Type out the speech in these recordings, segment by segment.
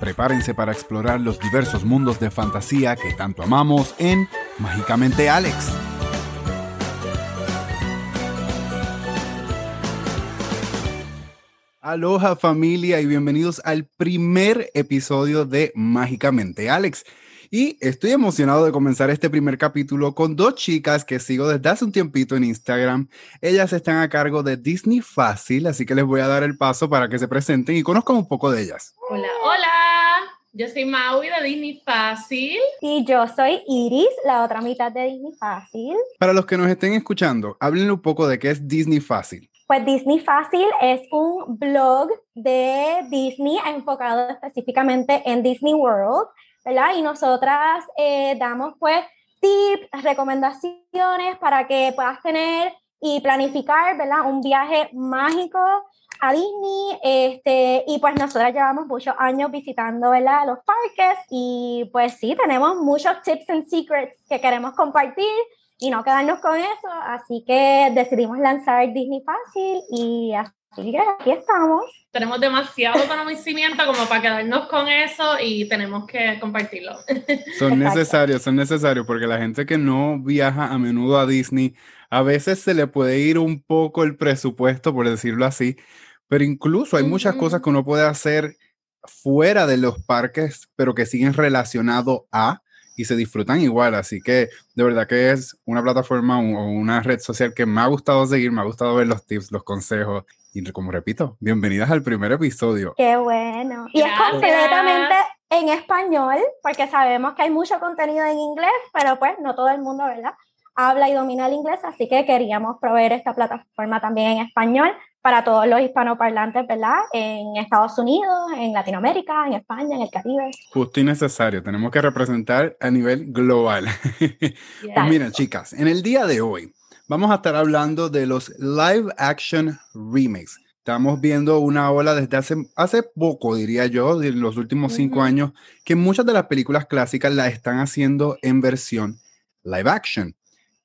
Prepárense para explorar los diversos mundos de fantasía que tanto amamos en Mágicamente Alex. Aloha familia y bienvenidos al primer episodio de Mágicamente Alex. Y estoy emocionado de comenzar este primer capítulo con dos chicas que sigo desde hace un tiempito en Instagram. Ellas están a cargo de Disney Fácil, así que les voy a dar el paso para que se presenten y conozcan un poco de ellas. Hola, hola. Yo soy Maui de Disney Fácil. Y yo soy Iris, la otra mitad de Disney Fácil. Para los que nos estén escuchando, háblenle un poco de qué es Disney Fácil. Pues Disney Fácil es un blog de Disney enfocado específicamente en Disney World, ¿verdad? Y nosotras eh, damos pues tips, recomendaciones para que puedas tener y planificar, ¿verdad? Un viaje mágico a Disney, este, y pues nosotras llevamos muchos años visitando, ¿verdad? Los parques y pues sí, tenemos muchos tips and secrets que queremos compartir y no quedarnos con eso, así que decidimos lanzar Disney Fácil y así que aquí estamos. Tenemos demasiado conocimiento como para quedarnos con eso y tenemos que compartirlo. Son necesarios, son necesarios porque la gente que no viaja a menudo a Disney, a veces se le puede ir un poco el presupuesto, por decirlo así, pero incluso hay muchas cosas que uno puede hacer fuera de los parques, pero que siguen relacionados a y se disfrutan igual. Así que de verdad que es una plataforma o una red social que me ha gustado seguir, me ha gustado ver los tips, los consejos. Y como repito, bienvenidas al primer episodio. Qué bueno. Y es completamente en español, porque sabemos que hay mucho contenido en inglés, pero pues no todo el mundo, ¿verdad? Habla y domina el inglés, así que queríamos proveer esta plataforma también en español para todos los hispanoparlantes, ¿verdad? En Estados Unidos, en Latinoamérica, en España, en el Caribe. Justo y necesario, tenemos que representar a nivel global. Pues miren, chicas, en el día de hoy vamos a estar hablando de los live action remakes. Estamos viendo una ola desde hace, hace poco, diría yo, de los últimos cinco años, que muchas de las películas clásicas las están haciendo en versión live action.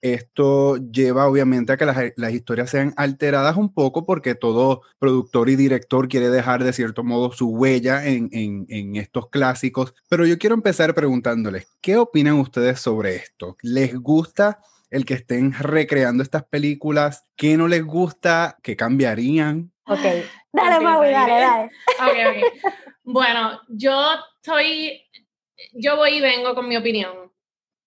Esto lleva obviamente a que las, historias sean alteradas un poco porque todo productor y director quiere dejar de cierto modo su huella en, en, estos clásicos. Pero yo quiero empezar preguntándoles, ¿qué opinan ustedes sobre esto? ¿Les gusta el que estén recreando estas películas? ¿Qué no les gusta? ¿Qué cambiarían? Ok, dale, Maui, dale, dale. Ok, ok. Bueno, yo estoy, yo voy y vengo con mi opinión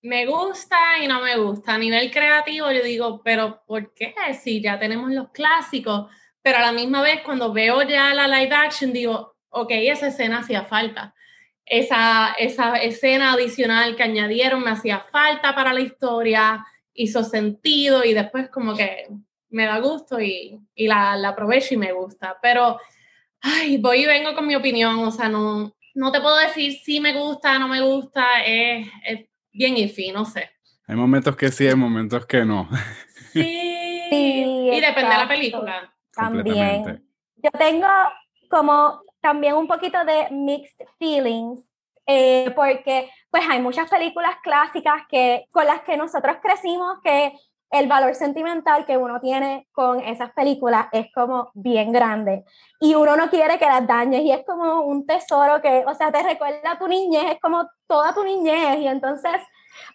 me gusta y no me gusta. A nivel creativo yo digo, pero ¿por qué? Si ya tenemos los clásicos, pero a la misma vez cuando veo ya la live action digo, ok, esa escena hacía falta. Esa, esa escena adicional que añadieron me hacía falta para la historia, hizo sentido y después como que me da gusto y, y la, la aprovecho y me gusta. Pero, ay, voy y vengo con mi opinión, o sea, no, no te puedo decir si me gusta, no me gusta, es bien iffy, no sé. Hay momentos que sí, hay momentos que no. Sí, y depende de la película. También. Yo tengo como también un poquito de mixed feelings, eh, porque pues hay muchas películas clásicas que, con las que nosotros crecimos que el valor sentimental que uno tiene con esas películas es como bien grande. Y uno no quiere que las dañes y es como un tesoro que, o sea, te recuerda a tu niñez, es como toda tu niñez. Y entonces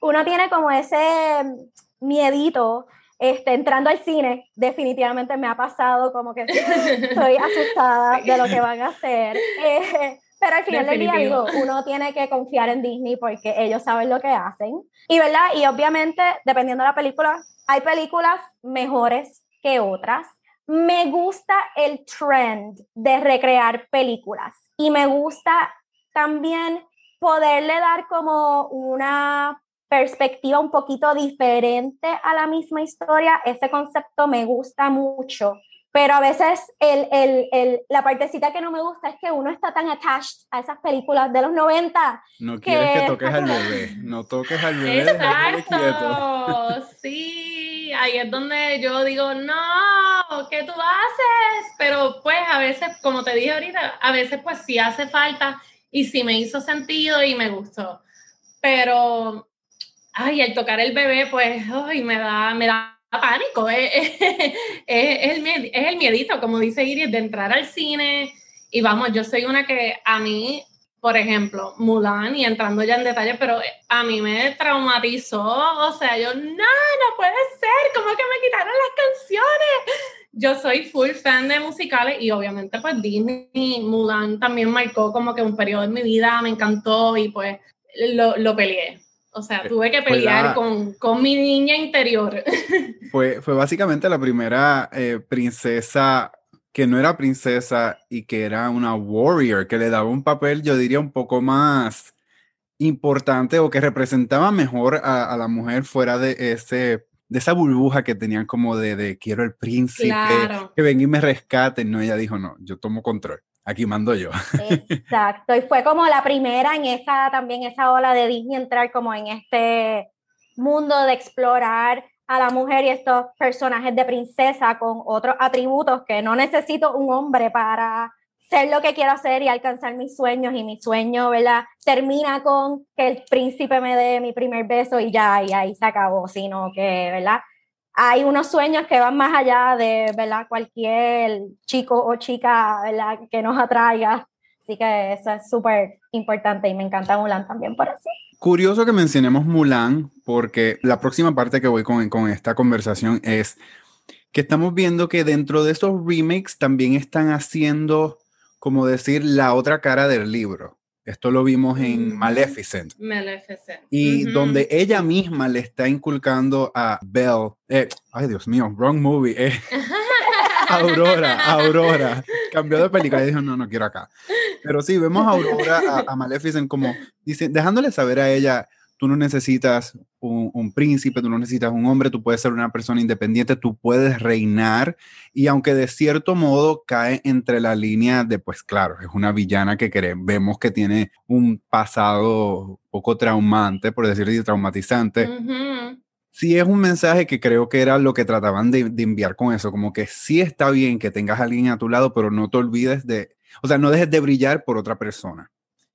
uno tiene como ese miedito este, entrando al cine, definitivamente me ha pasado como que estoy asustada de lo que van a hacer. Eh, pero al final del día, digo, uno tiene que confiar en Disney porque ellos saben lo que hacen. Y, ¿verdad? Y obviamente, dependiendo de la película, hay películas mejores que otras. Me gusta el trend de recrear películas y me gusta también poderle dar como una perspectiva un poquito diferente a la misma historia. Ese concepto me gusta mucho pero a veces el, el, el, la partecita que no me gusta es que uno está tan attached a esas películas de los 90. No quieres que toques al bebé, no toques al bebé. Exacto, sí, ahí es donde yo digo, no, ¿qué tú haces? Pero pues a veces, como te dije ahorita, a veces pues sí hace falta y sí me hizo sentido y me gustó. Pero, ay, el tocar el bebé, pues, ay, me da, me da pánico, es, el, es el miedito, como dice Iris, de entrar al cine. Y vamos, yo soy una que a mí por ejemplo, Mulan, y entrando ya en detalle, pero a mí me traumatizó, o sea, yo, no, no puede ser, ¿cómo que me quitaron las canciones? Yo soy full fan de musicales y obviamente pues Disney, Mulan también marcó como que un periodo en mi vida, me encantó y pues lo, lo peleé. O sea, tuve que pelear con, con, mi niña interior. Fue, fue básicamente la primera eh, princesa que no era princesa y que era una warrior, que le daba un papel, yo diría, un poco más importante o que representaba mejor a, la mujer fuera de ese de esa burbuja que tenían como de, de quiero el príncipe, que venga y me rescate. No, ella dijo, no, yo tomo control, aquí mando yo. Exacto, y fue como la primera en esa, también esa ola de Disney entrar como en este mundo de explorar a la mujer y estos personajes de princesa con otros atributos que no necesito un hombre para ser lo que quiero hacer y alcanzar mis sueños y mi sueño, ¿verdad? Termina con que el príncipe me dé mi primer beso y ya, y ahí se acabó, sino que, ¿verdad? Hay unos sueños que van más allá de, ¿verdad? Cualquier chico o chica, ¿verdad? Que nos atraiga. Así que eso es súper importante y me encanta Mulan también por eso. Curioso que mencionemos Mulan, porque la próxima parte que voy con, con esta conversación es que estamos viendo que dentro de estos remakes también están haciendo, como decir, la otra cara del libro. Esto lo vimos en Maleficent. Maleficent. Y donde ella misma le está inculcando a Belle, eh, ay Dios mío, wrong movie, eh, Aurora, Aurora. Cambió de película y dijo, no, no quiero acá. Pero sí, vemos a Aurora, a, Maleficent como, dice, dejándole saber a ella, tú no necesitas un, príncipe, tú no necesitas un hombre, tú puedes ser una persona independiente, tú puedes reinar. Y aunque de cierto modo cae entre la línea de, pues claro, es una villana que vemos que tiene un pasado poco traumante, por decirlo traumatizante sí es un mensaje que creo que era lo que trataban de, enviar con eso, como que sí está bien que tengas a alguien a tu lado, pero no te olvides de, o sea, no dejes de brillar por otra persona.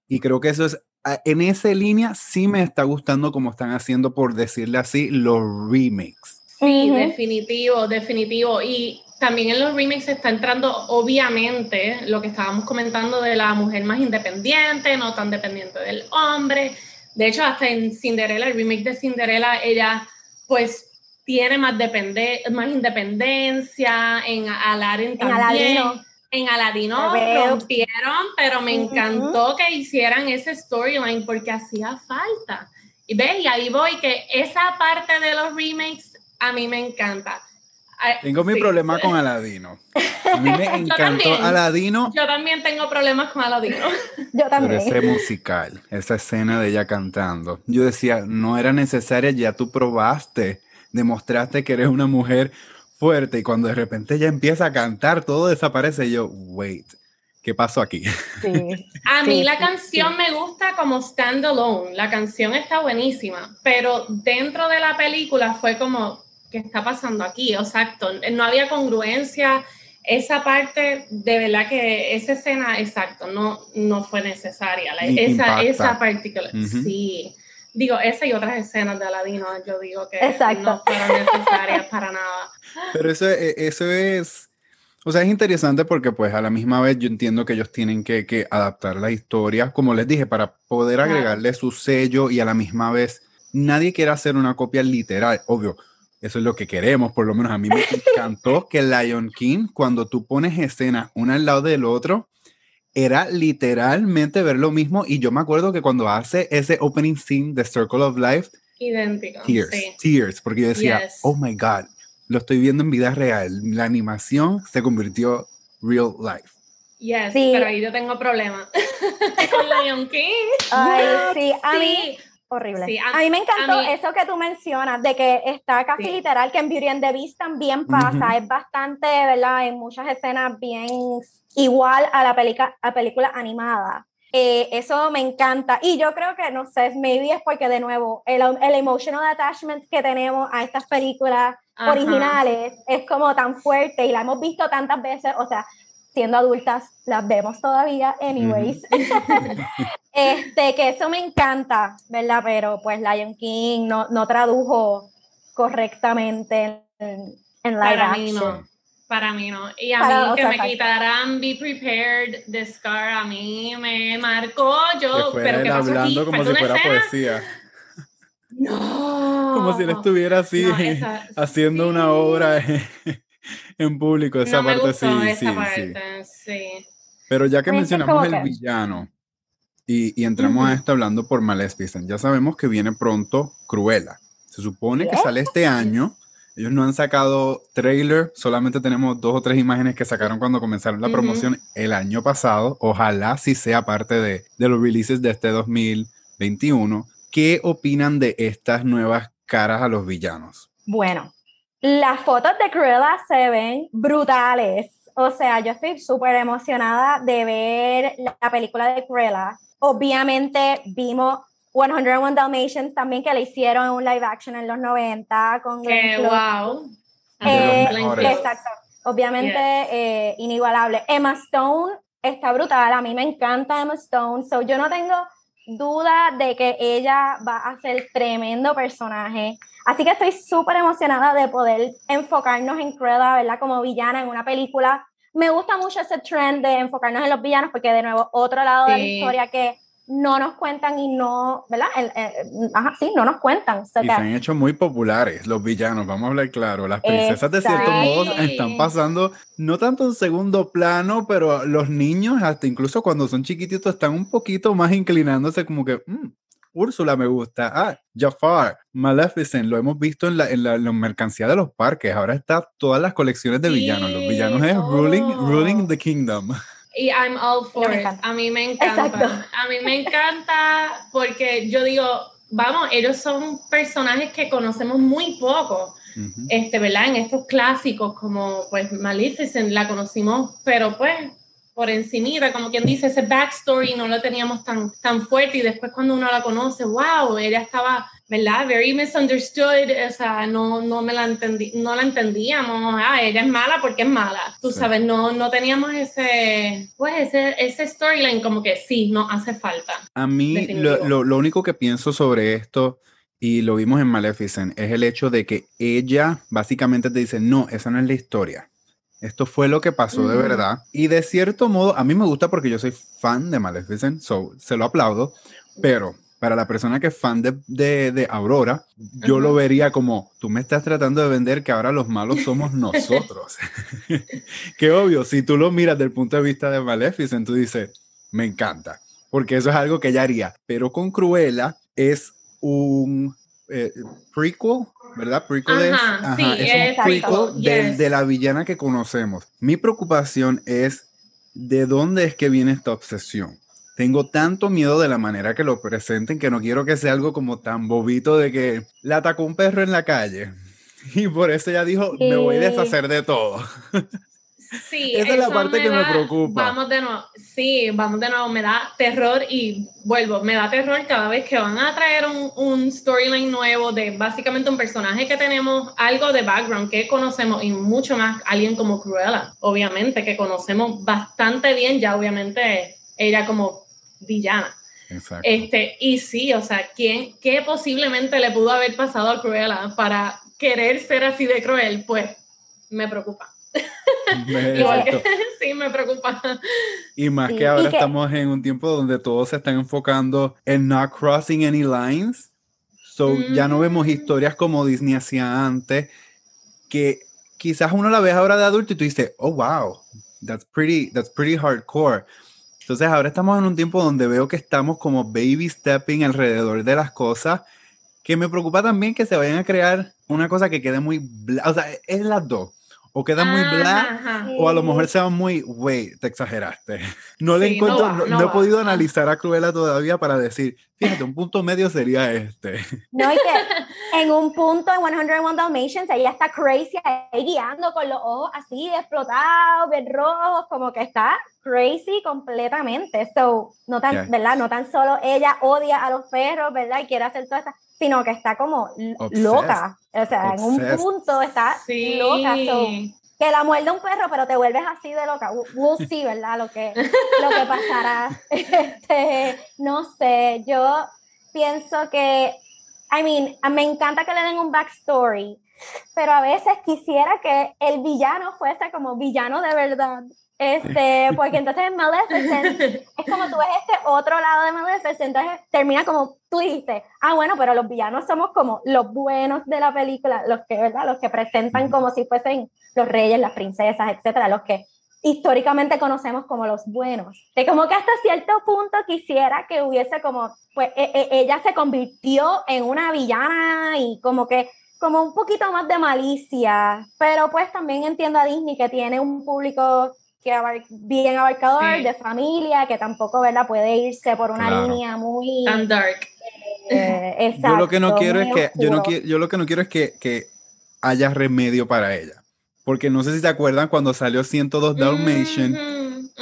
Y creo que eso es, en esa línea sí me está gustando como están haciendo, por decirle así, los remakes. Sí, definitivo, definitivo. Y también en los remakes está entrando, obviamente, lo que estábamos comentando de la mujer más independiente, no tan dependiente del hombre. De hecho, hasta en Cinderella, el remake de Cinderella, ella pues tiene más, depende, más independencia, en Aladdin también. En Aladino rompieron, pero me encantó que hicieran ese storyline porque hacía falta. Y ve, y ahí voy, que esa parte de los remakes a mí me encanta. Tengo mi problema con Aladino. A mí me encantó Aladino. Yo también tengo problemas con Aladino. Yo también. Pero ese musical, esa escena de ella cantando, yo decía, no era necesaria, ya tú probaste, demostraste que eres una mujer fuerte y cuando de repente ella empieza a cantar, todo desaparece. Y yo, wait, ¿qué pasó aquí? a mí la canción me gusta como standalone, la canción está buenísima, pero dentro de la película fue como, ¿qué está pasando aquí? Exacto, no había congruencia. Esa parte, de verdad que esa escena, exacto, no, no fue necesaria. esa, esa particular, sí digo, esa y otras escenas de Aladino, yo digo que no fueron necesarias para nada. Pero eso, e, eso es, o sea, es interesante porque pues a la misma vez yo entiendo que ellos tienen que, que adaptar la historia, como les dije, para poder agregarle su sello y a la misma vez nadie quiere hacer una copia literal, obvio. Eso es lo que queremos, por lo menos a mí me encantó que Lion King, cuando tú pones escenas una al lado del otro, era literalmente ver lo mismo y yo me acuerdo que cuando hace ese opening scene de Circle of Life, idéntico. Tears, tears, porque yo decía, oh my God, lo estoy viendo en vida real. La animación se convirtió real life. Yes, pero ahí yo tengo problemas con Lion King. Ay, sí, a mí horrible. a, mí me encantó eso que tú mencionas, de que está casi literal, que en Beauty and the Beast también pasa, es bastante, ¿verdad? En muchas escenas bien igual a la película, a película animada. Eh, eso me encanta. Y yo creo que, no sé, maybe es porque, de nuevo, el, el emotional attachment que tenemos a estas películas originales es como tan fuerte y la hemos visto tantas veces, o sea, siendo adultas, las vemos todavía, anyways. este, que eso me encanta, ¿verdad? Pero pues Lion King no, no tradujo correctamente en, en live action. Para mí no. Y a mí que me quitaran Be Prepared de Scar, a mí me marcó. Yo, pero que hablando como si fuera poesía. No. Como si él estuviera así haciendo una obra en, público. Esa parte sí, sí, sí, Pero ya que mencionamos el villano y, y entramos a esto hablando por Maleficent, ya sabemos que viene pronto Cruella. Se supone que sale este año ellos no han sacado trailer, solamente tenemos dos o tres imágenes que sacaron cuando comenzaron la promoción el año pasado. Ojalá sí sea parte de, de los releases de este 2021. ¿Qué opinan de estas nuevas caras a los villanos? Bueno, las fotos de Cruella se ven brutales. O sea, yo estoy súper emocionada de ver la película de Cruella. Obviamente vimos 101 Dalmatians también que le hicieron un live action en los 90 con Qué wow. Eh, exacto. Obviamente eh, inigualable. Emma Stone está brutal. A mí me encanta Emma Stone. So yo no tengo duda de que ella va a ser tremendo personaje. Así que estoy súper emocionada de poder enfocarnos en Cruella, ¿verdad? Como villana en una película. Me gusta mucho ese trend de enfocarnos en los villanos porque de nuevo otro lado de la historia que no nos cuentan y no, ¿verdad? ajá, sí, no nos cuentan. y se han hecho muy populares los villanos, vamos a hablar claro. Las princesas de cierto modo están pasando no tanto en segundo plano, pero los niños, hasta incluso cuando son chiquititos, están un poquito más inclinándose como que, mm, Úrsula me gusta, ah, Jafar, Maleficent, lo hemos visto en la, en la, mercancía de los parques, ahora está todas las colecciones de villanos. Los villanos es ruling, ruling the kingdom. Y I'm all for it. A mí me encanta. A mí me encanta porque yo digo, vamos, ellos son personajes que conocemos muy poco. Este, ¿verdad? En estos clásicos como pues Maleficent la conocimos, pero pues por encimita, como quien dice, ese backstory no lo teníamos tan, tan fuerte y después cuando uno la conoce, wow, ella estaba ¿verdad? Very misunderstood, o sea, no, no me la entendí, no la entendíamos, ah, ella es mala porque es mala, tú sabes, no, no teníamos ese, pues ese, ese storyline como que sí, no hace falta. A mí lo, lo, lo, único que pienso sobre esto, y lo vimos en Maleficent, es el hecho de que ella básicamente te dice, no, esa no es la historia. Esto fue lo que pasó de verdad. Y de cierto modo, a mí me gusta porque yo soy fan de Maleficent, so se lo aplaudo, pero para la persona que es fan de, de, Aurora, yo lo vería como, tú me estás tratando de vender que ahora los malos somos nosotros. Qué obvio, si tú lo miras desde el punto de vista de Maleficent, tú dices, me encanta, porque eso es algo que ella haría. Pero con Cruella es un eh, prequel, ¿verdad? Prequel es, es, un prequel de, de la villana que conocemos. Mi preocupación es de dónde es que viene esta obsesión tengo tanto miedo de la manera que lo presenten que no quiero que sea algo como tan bobito de que le atacó un perro en la calle. Y por eso ella dijo, me voy a deshacer de todo. Sí, esa es la parte que me preocupa. Vamos de nuevo, sí, vamos de nuevo, me da terror y vuelvo, me da terror cada vez que van a traer un, un storyline nuevo de básicamente un personaje que tenemos algo de background que conocemos y mucho más alguien como Cruella, obviamente, que conocemos bastante bien, ya obviamente ella como villana. Exacto. Este, y sí, o sea, ¿quién, ¿qué posiblemente le pudo haber pasado a Cruella para querer ser así de cruel? Pues me preocupa. sí, me preocupa. Y más que ahora estamos en un tiempo donde todos se están enfocando en not crossing any lines. So ya no vemos historias como Disney hacía antes, que quizás uno la ve ahora de adulto y tú dices, oh wow, that's pretty, that's pretty hardcore. Entonces ahora estamos en un tiempo donde veo que estamos como baby stepping alrededor de las cosas, que me preocupa también que se vayan a crear una cosa que quede muy, o sea, es las dos o queda muy black o a lo mejor sea muy, wait, te exageraste. No le encuentro, no, he podido analizar a Cruella todavía para decir, fíjate, un punto medio sería este. No, y que en un punto en 101 Dalmatians ella está crazy ahí guiando con los ojos así explotados, bien rojos, como que está crazy completamente. So, no tan, ¿verdad? No tan solo ella odia a los perros, ¿verdad? Y quiere hacer toda esta sino que está como loca. O sea, en un punto está loca. que la muerde un perro, pero te vuelves así de loca. We'll see, ¿verdad? Lo que, lo que pasará. Este, no sé, yo pienso que I mean, me encanta que le den un backstory, pero a veces quisiera que el villano fuese como villano de verdad. Este, porque entonces Maleficent es como tú ves este otro lado de Maleficent, entonces termina como tú dijiste, ah, bueno, pero los villanos somos como los buenos de la película, los que, ¿verdad? Los que presentan como si fuesen los reyes, las princesas, etcétera, los que históricamente conocemos como los buenos. Que como que hasta cierto punto quisiera que hubiese como, pues e, e, ella se convirtió en una villana y como que como un poquito más de malicia, pero pues también entiendo a Disney que tiene un público que bien abarcador, de familia, que tampoco, ¿verdad? Puede irse por una línea muy... Tan dark. Eh, yo lo que no quiero es que, yo, no quiero, yo lo que no quiero es que, que haya remedio para ella. Porque no sé si se acuerdan cuando salió 102 Dalmatian,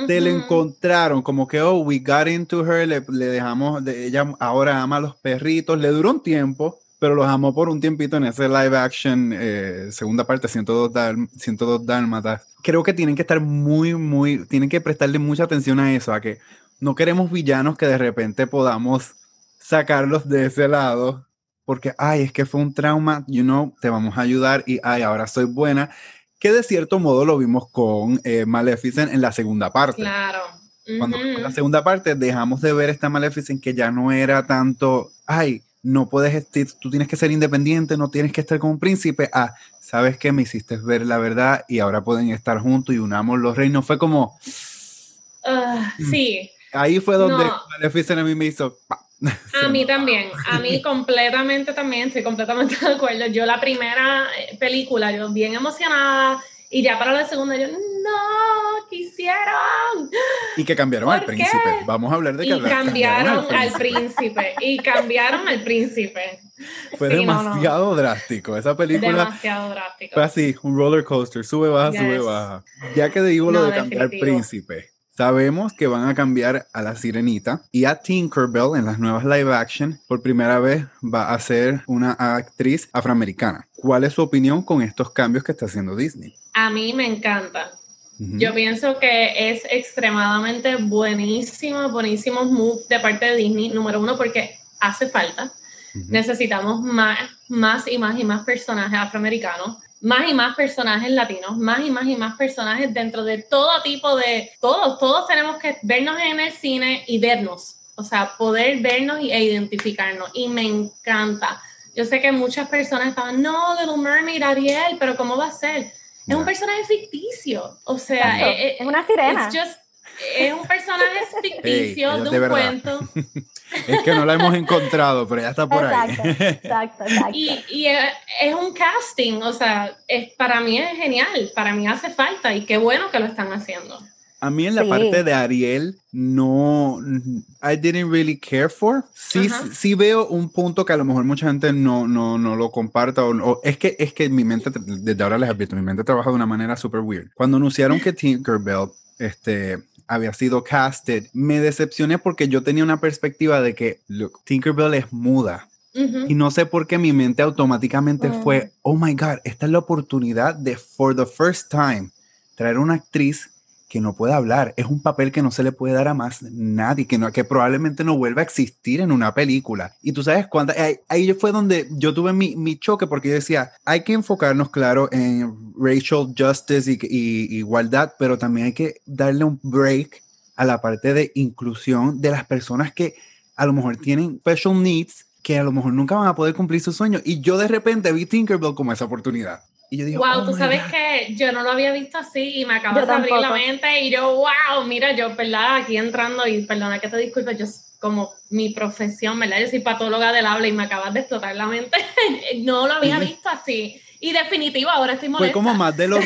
te le encontraron como que, oh, we got into her, le, le dejamos, de, ella ahora ama a los perritos, le duró un tiempo, pero los amó por un tiempito en ese live action, eh, segunda parte, 102, Dal 102 Dálmatas. Creo que tienen que estar muy, muy, tienen que prestarle mucha atención a eso, a que no queremos villanos que de repente podamos sacarlos de ese lado, porque, ay, es que fue un trauma, you know, te vamos a ayudar y, ay, ahora soy buena, que de cierto modo lo vimos con eh, Maleficent en la segunda parte. Claro. Cuando en la segunda parte dejamos de ver esta Maleficent que ya no era tanto, ay, no puedes, tú tienes que ser independiente, no tienes que estar como un príncipe. Ah, sabes que me hiciste ver la verdad y ahora pueden estar juntos y unamos los reinos. Fue como. Mm. sí. Ahí fue donde Maleficent a mí me hizo. A mí también, a mí completamente también, estoy completamente de acuerdo. Yo la primera eh, película, yo bien emocionada, y ya para la segunda yo, no, quisieron. Y que cambiaron al príncipe. Vamos a hablar de que y cambiaron, al, príncipe. Y cambiaron al príncipe. Fue demasiado drástico. Esa película. Demasiado drástico. Fue así, un roller coaster. Sube, baja, sube, baja. Ya que digo lo de cambiar al príncipe. Sabemos que van a cambiar a la sirenita y a Tinkerbell en las nuevas live action. Por primera vez va a ser una actriz afroamericana. ¿Cuál es su opinión con estos cambios que está haciendo Disney? A mí me encanta. Yo pienso que es extremadamente buenísimo, buenísimo move de parte de Disney, número uno, porque hace falta. Necesitamos más, más y más y más personajes afroamericanos más y más personajes latinos, más y más y más personajes dentro de todo tipo de, todos, todos tenemos que vernos en el cine y vernos, o sea, poder vernos e identificarnos. Y me encanta. Yo sé que muchas personas estaban, no, Little Mermaid, Ariel, pero ¿cómo va a ser? Es un personaje ficticio, o sea, eh, eh, es, una sirena es un personaje ficticio de un cuento. es que no la hemos encontrado, pero ya está por ahí. Exacto, exacto. Y, es un casting, o sea, es, para mí es genial, para mí hace falta y qué bueno que lo están haciendo. A mí en la parte de Ariel no, I didn't really care for. Sí, sí veo un punto que a lo mejor mucha gente no, no, no lo comparta o, es que es que mi mente desde ahora les advierto, mi mente trabaja de una manera súper weird. Cuando anunciaron que Tinkerbell este había sido casted, me decepcioné porque yo tenía una perspectiva de que Tinkerbell es muda. Y no sé por qué mi mente automáticamente mm. fue, oh my God, esta es la oportunidad de, for the first time, traer una actriz que no puede hablar. Es un papel que no se le puede dar a más nadie, que, no, que probablemente no vuelva a existir en una película. Y tú sabes cuánta, ahí, fue donde yo tuve mi, mi, choque porque yo decía, hay que enfocarnos, claro, en racial justice y, y, igualdad, pero también hay que darle un break a la parte de inclusión de las personas que a lo mejor tienen special needs que a lo mejor nunca van a poder cumplir sus sueños. Y yo de repente vi Tinkerbell como esa oportunidad. Y yo digo, wow, oh tú sabes que yo no lo había visto así y me acabas de abrir la mente y yo, wow, mira, yo, ¿verdad? Aquí entrando y perdona que te disculpe, yo como mi profesión, ¿verdad? Yo soy patóloga del habla y me acabas de explotar la mente. no lo había visto así. Y definitivo, ahora estoy molesta. Fue como más de los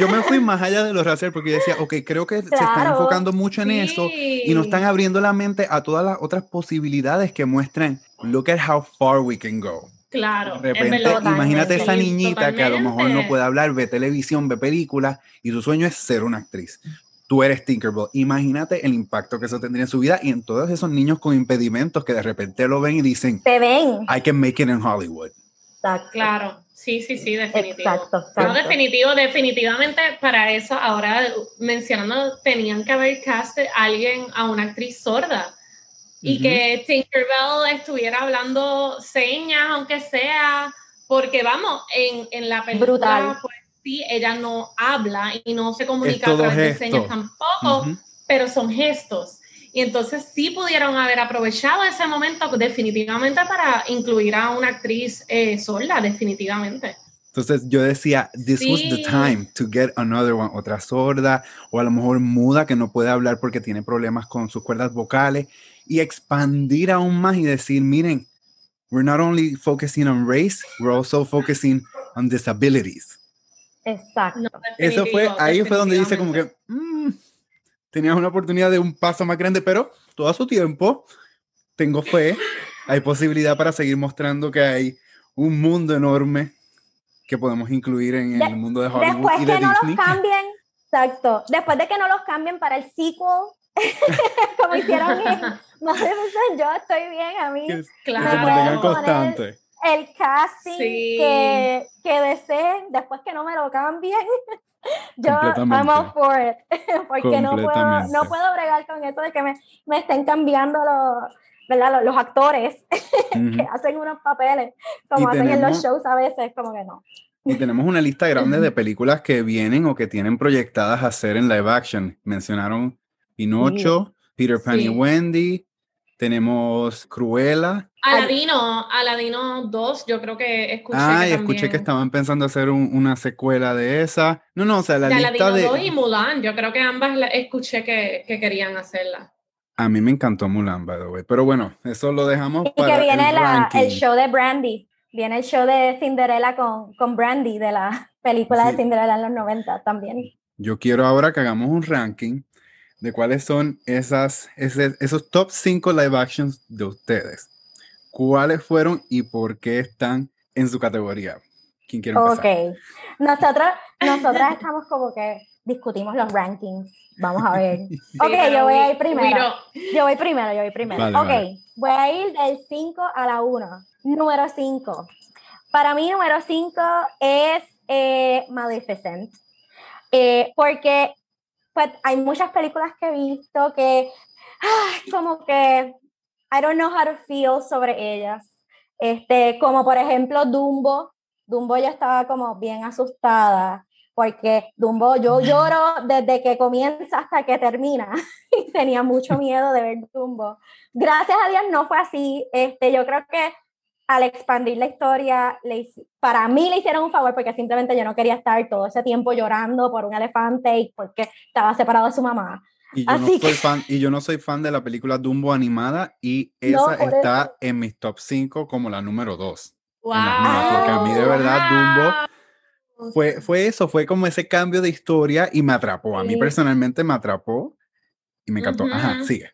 Yo me fui más allá de los racer porque yo decía, ok, creo que se están enfocando mucho en eso y no están abriendo la mente a todas las otras posibilidades que muestran, look at how far we can go. Claro. De repente, imagínate esa niñita que a lo mejor no puede hablar, ve televisión, ve películas y su sueño es ser una actriz. Tú eres Tinkerbell. Imagínate el impacto que eso tendría en su vida y en todos esos niños con impedimentos que de repente lo ven y dicen, te ven. I can make it in Hollywood. Claro, sí, sí, sí, definitivo. Exacto, No, definitivo, definitivamente para eso, ahora mencionando, tenían que haber cast a alguien, a una actriz sorda y que Tinkerbell estuviera hablando señas, aunque sea, porque vamos, en, en la película, pues sí, ella no habla y no se comunica a través de señas tampoco, pero son gestos. Y entonces sí pudieron haber aprovechado ese momento definitivamente para incluir a una actriz eh, sola, definitivamente. Entonces yo decía, this was the time to get another one, otra sorda o a lo mejor muda que no puede hablar porque tiene problemas con sus cuerdas vocales y expandir aún más y decir, miren, we're not only focusing on race, we're also focusing on disabilities. Exacto. Eso fue, ahí fue donde dice como que mm, tenías una oportunidad de un paso más grande, pero todo a su tiempo, tengo fe, hay posibilidad para seguir mostrando que hay un mundo enorme que podemos incluir en el mundo de Hollywood después y de que no los cambien, exacto, después de que no los cambien para el sequel, como hicieron en yo estoy bien, a mí claro. constante. El casting que, que deseen, después que no me lo cambien, yo I'm all for it, porque no puedo, no puedo bregar con eso de que me, me estén cambiando los, ¿verdad? los, actores que hacen unos papeles, como hacen en los shows a veces, como que no. Y tenemos una lista grande de películas que vienen o que tienen proyectadas a hacer en live action. Mencionaron Pinocho, Peter Pan y Wendy, tenemos Cruella. Aladino, Aladino 2, yo creo que escuché Ah, y escuché que estaban pensando hacer una secuela de esa. No, no, o sea, la de lista Aladino 2 y Mulan, yo creo que ambas escuché que, que, querían hacerla. A mí me encantó Mulan, by the way. Pero bueno, eso lo dejamos y para que viene el, el show de Brandy. Viene el show de Cinderella con, con Brandy, de la película de Cinderella en los 90 también. Yo quiero ahora que hagamos un ranking de cuáles son esas, esos top 5 live actions de ustedes. ¿Cuáles fueron y por qué están en su categoría? ¿Quién quiere empezar? Ok. Nosotros, nosotras estamos como que discutimos los rankings. Vamos a ver. Ok, yo voy a ir primero. Yo voy primero, yo voy primero. ok, voy a ir del 5 a la 1. Número 5. Para mí, número 5 es eh, Maleficent. Eh, porque pues hay muchas películas que he visto que, ah, como que, I don't know how to feel sobre ellas. Este, como por ejemplo Dumbo. Dumbo ya estaba como bien asustada porque Dumbo, yo lloro desde que comienza hasta que termina y tenía mucho miedo de ver Dumbo. Gracias a Dios no fue así. Este, yo creo que al expandir la historia, le, para mí le hicieron un favor porque simplemente yo no quería estar todo ese tiempo llorando por un elefante y porque estaba separado de su mamá. Y yo, no soy fan, y yo no soy fan de la película Dumbo animada y esa está en mis top 5 como la número 2. Wow. Porque a mí de verdad Dumbo fue, fue eso, fue como ese cambio de historia y me atrapó. A mí personalmente me atrapó y me encantó. Ajá, sigue.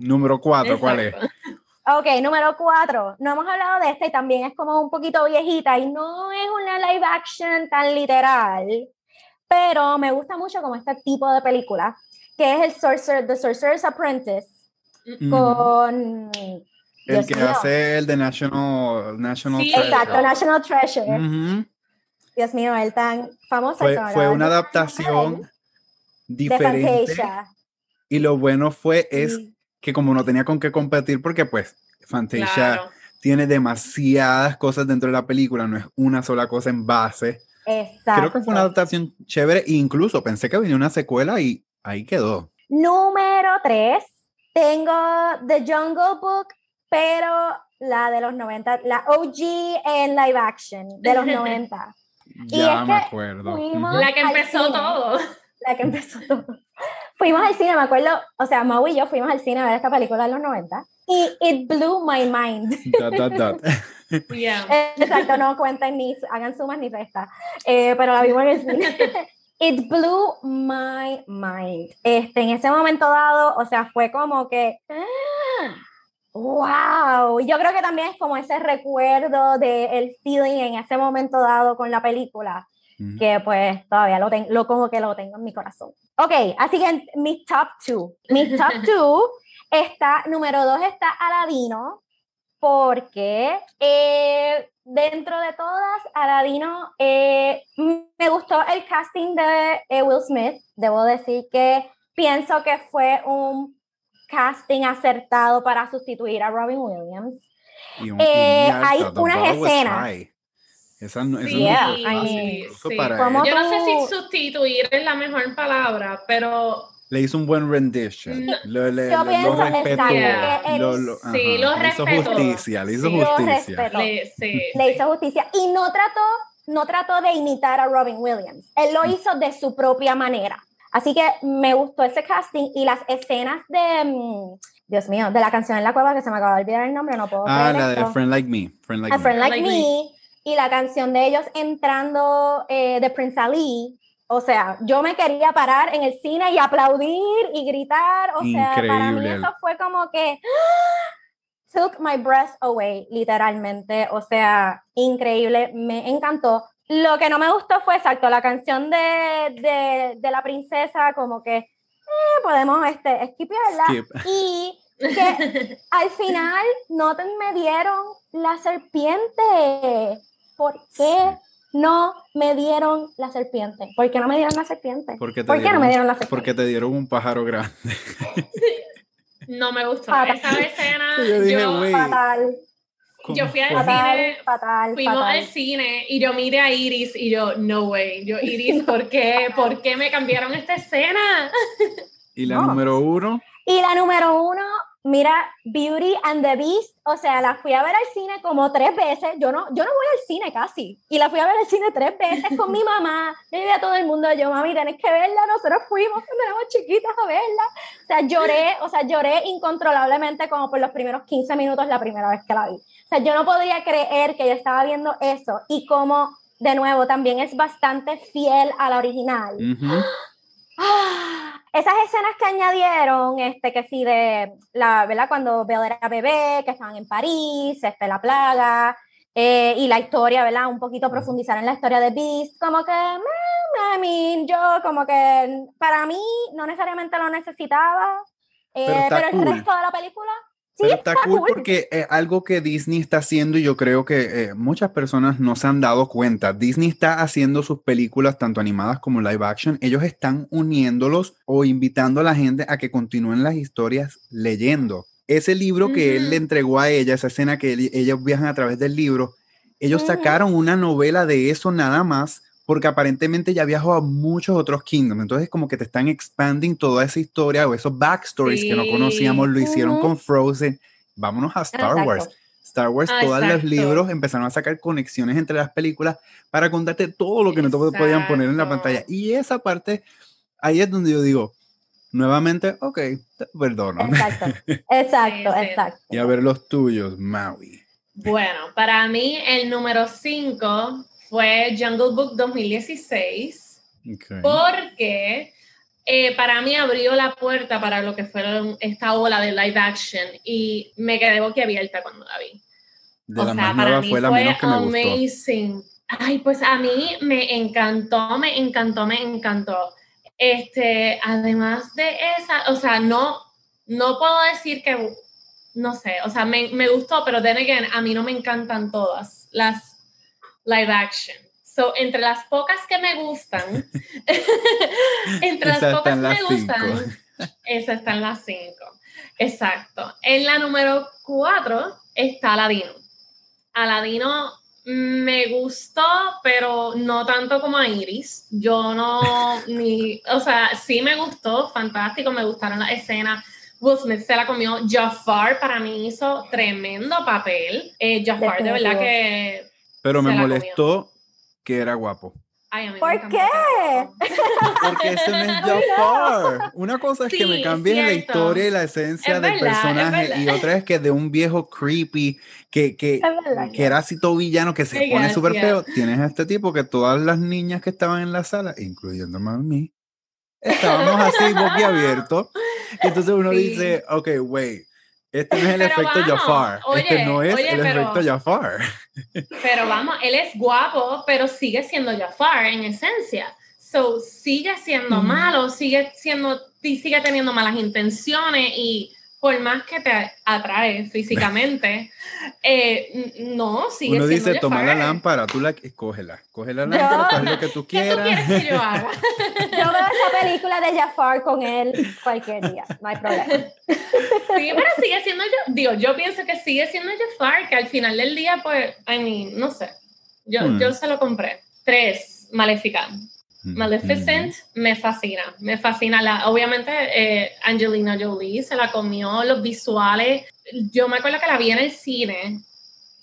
Número 4, ¿cuál es? Ok, número cuatro. No hemos hablado de esta y también es como un poquito viejita y no es una live action tan literal, pero me gusta mucho como este tipo de película, que es el Sorcerer, The Sorcerer's Apprentice, con... El que hace el de National, National Treasure. Exacto, National Treasure. Dios mío, él tan famoso. Fue, fue una adaptación diferente. y lo bueno fue es que como no tenía con qué competir porque pues Fantasia tiene demasiadas cosas dentro de la película, no es una sola cosa en base. Exacto. Creo que fue una adaptación chévere e incluso pensé que venía una secuela y ahí quedó. Número 3, tengo The Jungle Book, pero la de los 90, la OG en live action de los 90. ya me acuerdo. La que empezó todo. La que empezó todo fuimos al cine, me acuerdo, o sea, Mau y yo fuimos al cine a ver esta película en los 90 y it blew my mind. Exacto, no cuenten ni hagan sumas ni restas, eh, pero la vimos en el cine. It blew my mind. Este, en ese momento dado, o sea, fue como que, wow. Yo creo que también es como ese recuerdo del el feeling en ese momento dado con la película que pues todavía lo tengo, lo, como que lo tengo en mi corazón. Ok, así que mi top two. Mi top two está, número dos está Aladino, porque eh, dentro de todas, Aladino, eh, me gustó el casting de eh, Will Smith. Debo decir que pienso que fue un casting acertado para sustituir a Robin Williams. Eh, hay unas escenas. Esa no, sí, Yo no sé si sustituir es la mejor palabra, pero le hizo un buen rendition. Lo, le, yo pienso lo respetó. Lo, lo, sí, lo respetó. Le hizo justicia, le hizo justicia. Le, sí, le, hizo justicia. Y no trató, no trató de imitar a Robin Williams. Él lo hizo de su propia manera. Así que me gustó ese casting y las escenas de, mm, Dios mío, de la canción en la cueva que se me acaba de olvidar el nombre, no puedo Ah, la de Friend Like Me. Friend Like, a Friend like, me. Y la canción de ellos entrando eh, de Prince Ali. O sea, yo me quería parar en el cine y aplaudir y gritar. O sea, para mí eso fue como que took my breath away, literalmente. O sea, increíble, me encantó. Lo que no me gustó fue exacto la canción de, de, de la princesa, como que eh, podemos este, esquipearla. Y que al final no te, me dieron la serpiente. ¿Por qué no me dieron la serpiente? ¿Por qué no me dieron la serpiente? ¿Por qué, no me dieron la serpiente? Porque te dieron un pájaro grande. no me gustó. Esa escena. Yo dije, fatal. Yo fui al cine, fuimos al cine y yo miré a Iris y yo, no way, yo Iris, ¿por qué? ¿Por qué me cambiaron esta escena? ¿Y la número uno? Y la número uno, mira, Beauty and the Beast, o sea, la fui a ver al cine como tres veces, yo no, yo no voy al cine casi, y la fui a ver al cine tres veces con mi mamá, yo vi a todo el mundo, yo, mami, tenés que verla, nosotros fuimos cuando éramos chiquitos a verla, o sea, lloré, o sea, lloré incontrolablemente como por los primeros 15 minutos la primera vez que la vi, o sea, yo no podría creer que yo estaba viendo eso, y como, de nuevo, también es bastante fiel a la original. ¡Ah! esas escenas que añadieron, este, que sí, de la, ¿verdad? Cuando Belle era bebé, que estaban en París, este, la plaga, eh, y la historia, ¿verdad? Un poquito profundizar en la historia de Beast, como que, I mean, yo como que para mí no necesariamente lo necesitaba, eh, pero, el resto de la película pero está, cool, porque es algo que Disney está haciendo y yo creo que eh, muchas personas no se han dado cuenta. Disney está haciendo sus películas, tanto animadas como live action. Ellos están uniéndolos o invitando a la gente a que continúen las historias leyendo. Ese libro que él le entregó a ella, esa escena que ellos viajan a través del libro, ellos sacaron una novela de eso nada más porque aparentemente ya viajó a muchos otros kingdoms. Entonces, como que te están expanding toda esa historia o esos backstories que no conocíamos, lo hicieron con Frozen. Vámonos a Star Wars. Star Wars, todos los libros empezaron a sacar conexiones entre las películas para contarte todo lo que no te podían poner en la pantalla. Y esa parte, ahí es donde yo digo, nuevamente, ok, te perdono. Exacto, exacto, exacto. Y a ver los tuyos, Maui. Bueno, para mí el número 5 fue Jungle Book 2016, porque eh, para mí abrió la puerta para lo que fue esta ola de live action y me quedé boquiabierta cuando la vi. De o la sea, para mí fue, la menos que me amazing. Ay, pues a mí me encantó, me encantó, me encantó. Este, además de esa, o sea, no, no puedo decir que, no sé, o sea, me, me gustó, pero then again, a mí no me encantan todas las live action. So, entre las pocas que me gustan, entre las pocas que me gustan, esa está en las cinco. Exacto. En la número cuatro está Aladino. Aladino me gustó, pero no tanto como a Iris. Yo no, ni, o sea, sí me gustó, fantástico, me gustaron las escenas. Will Smith se la comió. Jafar para mí hizo tremendo papel. Eh, Jafar, de verdad que pero me molestó que era guapo. ¿Por qué? Porque ese no es Jafar. Una cosa es que me cambien la historia y la esencia del personaje y otra es que de un viejo creepy que, que, que era así todo villano que se pone súper feo. Tienes a este tipo que todas las niñas que estaban en la sala, incluyéndome a mí, estábamos así boquiabiertos. Entonces uno dice, ok, wait, este no es el efecto Jafar. este no es el efecto Jafar. Pero vamos, él es guapo, pero sigue siendo Jafar en esencia. So, sigue siendo malo, sigue siendo, sigue teniendo malas intenciones y por más que te atrae físicamente, Eh, no, sigue Uno dice, toma la lámpara, tú la cógela. Coge la lámpara, haz lo que tú ¿Qué tú quieras. quieres que yo haga? Yo veo esa película de Jafar con él cualquier día, no hay problema. Sí, pero sigue siendo yo. Digo, yo pienso que sigue siendo Jafar, que al final del día, pues, I mean, no sé. Yo, Hmm. yo se lo compré. Tres, Maléfica. Maleficent me fascina, me fascina. La, obviamente, eh, Angelina Jolie se la comió, los visuales. Yo me acuerdo que la vi en el cine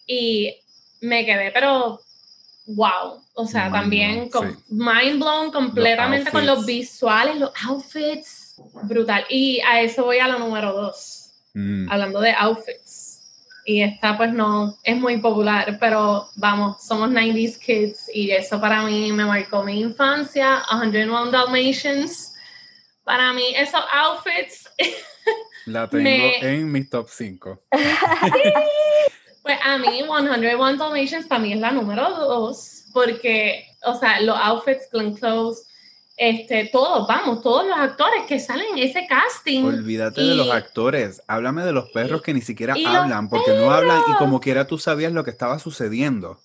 y me quedé, pero wow. O sea, Mind también blown, con, sí. mind blown completamente con los visuales, los outfits. Brutal. Y a eso voy a la número dos Mm. hablando de outfits. Y esta pues no es muy popular, pero vamos, somos 90s kids y eso para mí me marcó mi infancia, 101 Dalmatians. Para mí esos outfits, La tengo Me- en mis top 5. pues a mí 101 Dalmatians para mí es la número dos, porque, o sea, los outfits, Glenn Close, este, todos, vamos, todos los actores que salen en ese casting. Olvídate de los actores. Háblame de los perros que ni siquiera hablan, porque no hablan y como quiera tú sabías lo que estaba sucediendo.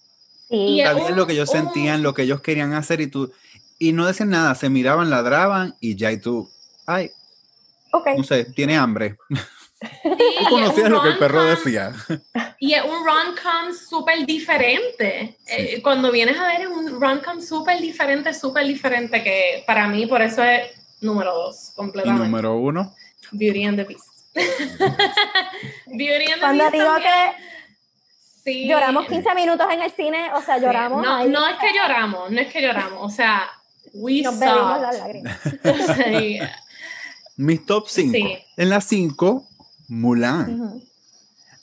Sí. Y Sabías un- lo que ellos un- sentían, lo que ellos querían hacer y tú. Y no decían nada, se miraban, ladraban y ya y tú. Ay, Ok. no sé, tiene hambre. Sí, y conocías un lo que el perro decía. Y es un rom-com súper diferente. Eh, cuando vienes a ver, es un rom-com súper diferente, súper diferente, que para mí, por eso es número dos, Y completamente. número uno, Beauty and the Beast. Beauty and the Cuando Beast digo también, que sí. lloramos 15 minutos en el cine, o sea, Sí, lloramos. No, ahí. no es que lloramos, no es que lloramos, o sea, we Nos bebimos las saw. lágrimas. Sí, mis top 5. Sí. En las 5, Mulan. Ujú.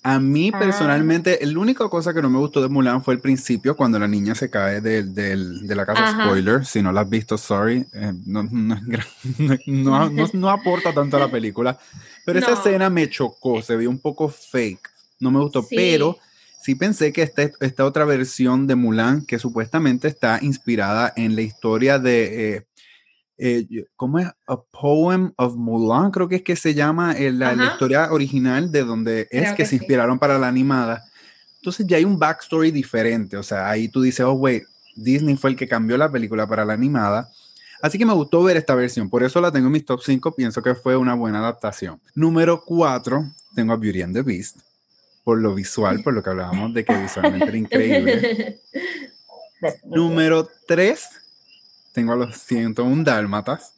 A mí Ah. personalmente, la única cosa que no me gustó de Mulan fue el principio, cuando la niña se cae del- del- de la casa. Ajá. Spoiler, si no la has visto, sorry. eh, no, no no- no- aporta tanto a la película. Pero esa escena me chocó, se vio un poco fake. No me gustó, Sí. pero sí pensé que esta, esta otra versión de Mulan, que supuestamente está inspirada en la historia de. eh, eh, ¿Cómo es? A Poem of Mulan, creo que es que se llama eh, la, la historia original de donde es que, que se sí. inspiraron para la animada. Entonces ya hay un backstory diferente, o sea, ahí tú dices, oh, wait, Disney fue el que cambió la película para la animada. Así que me gustó ver esta versión, por eso la tengo en mis top 5, pienso que fue una buena adaptación. Número 4, tengo a Beauty and the Beast, por lo visual, por lo que hablábamos de que visualmente era increíble. Número 3, tengo a los 101 Dálmatas,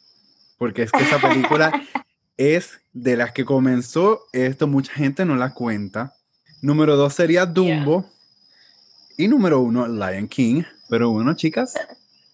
porque es que esa película es de las que comenzó, esto mucha gente no la cuenta. Número 2 sería Dumbo. Y número 1, Lion King. Pero bueno, chicas,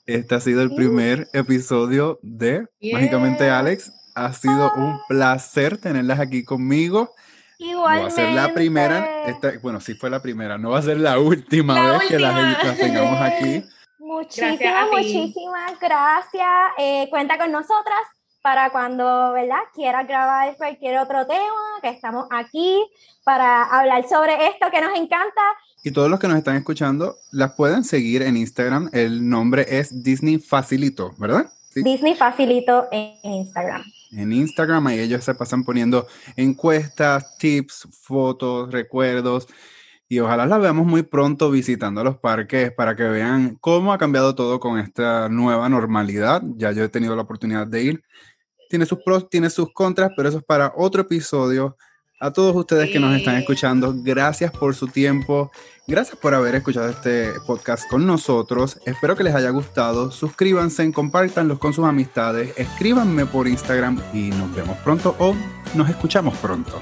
este ha sido el primer episodio de Mágicamente Yeah. Alex. Ha sido un placer tenerlas aquí conmigo. No va a ser la primera, Igualmente. esta- bueno, sí fue la primera, no va a ser la última La vez que las, última. las tengamos aquí. Muchísimas, Gracias muchísimas gracias. Eh, cuenta con nosotras para cuando, ¿verdad? Quieras grabar cualquier otro tema, que estamos aquí para hablar sobre esto que nos encanta. Y todos los que nos están escuchando, las pueden seguir en Instagram. El nombre es Disney Facilito, ¿verdad? Sí. Disney Facilito en Instagram. En Instagram, ahí ellos se pasan poniendo encuestas, tips, fotos, recuerdos. Y ojalá las veamos muy pronto visitando los parques para que vean cómo ha cambiado todo con esta nueva normalidad. Ya yo he tenido la oportunidad de ir. Tiene sus pros, tiene sus contras, pero eso es para otro episodio. A todos ustedes que nos están escuchando, gracias por su tiempo. Gracias por haber escuchado este podcast con nosotros. Espero que les haya gustado. Suscríbanse, compártanlos con sus amistades, escríbanme por Instagram y nos vemos pronto o nos escuchamos pronto.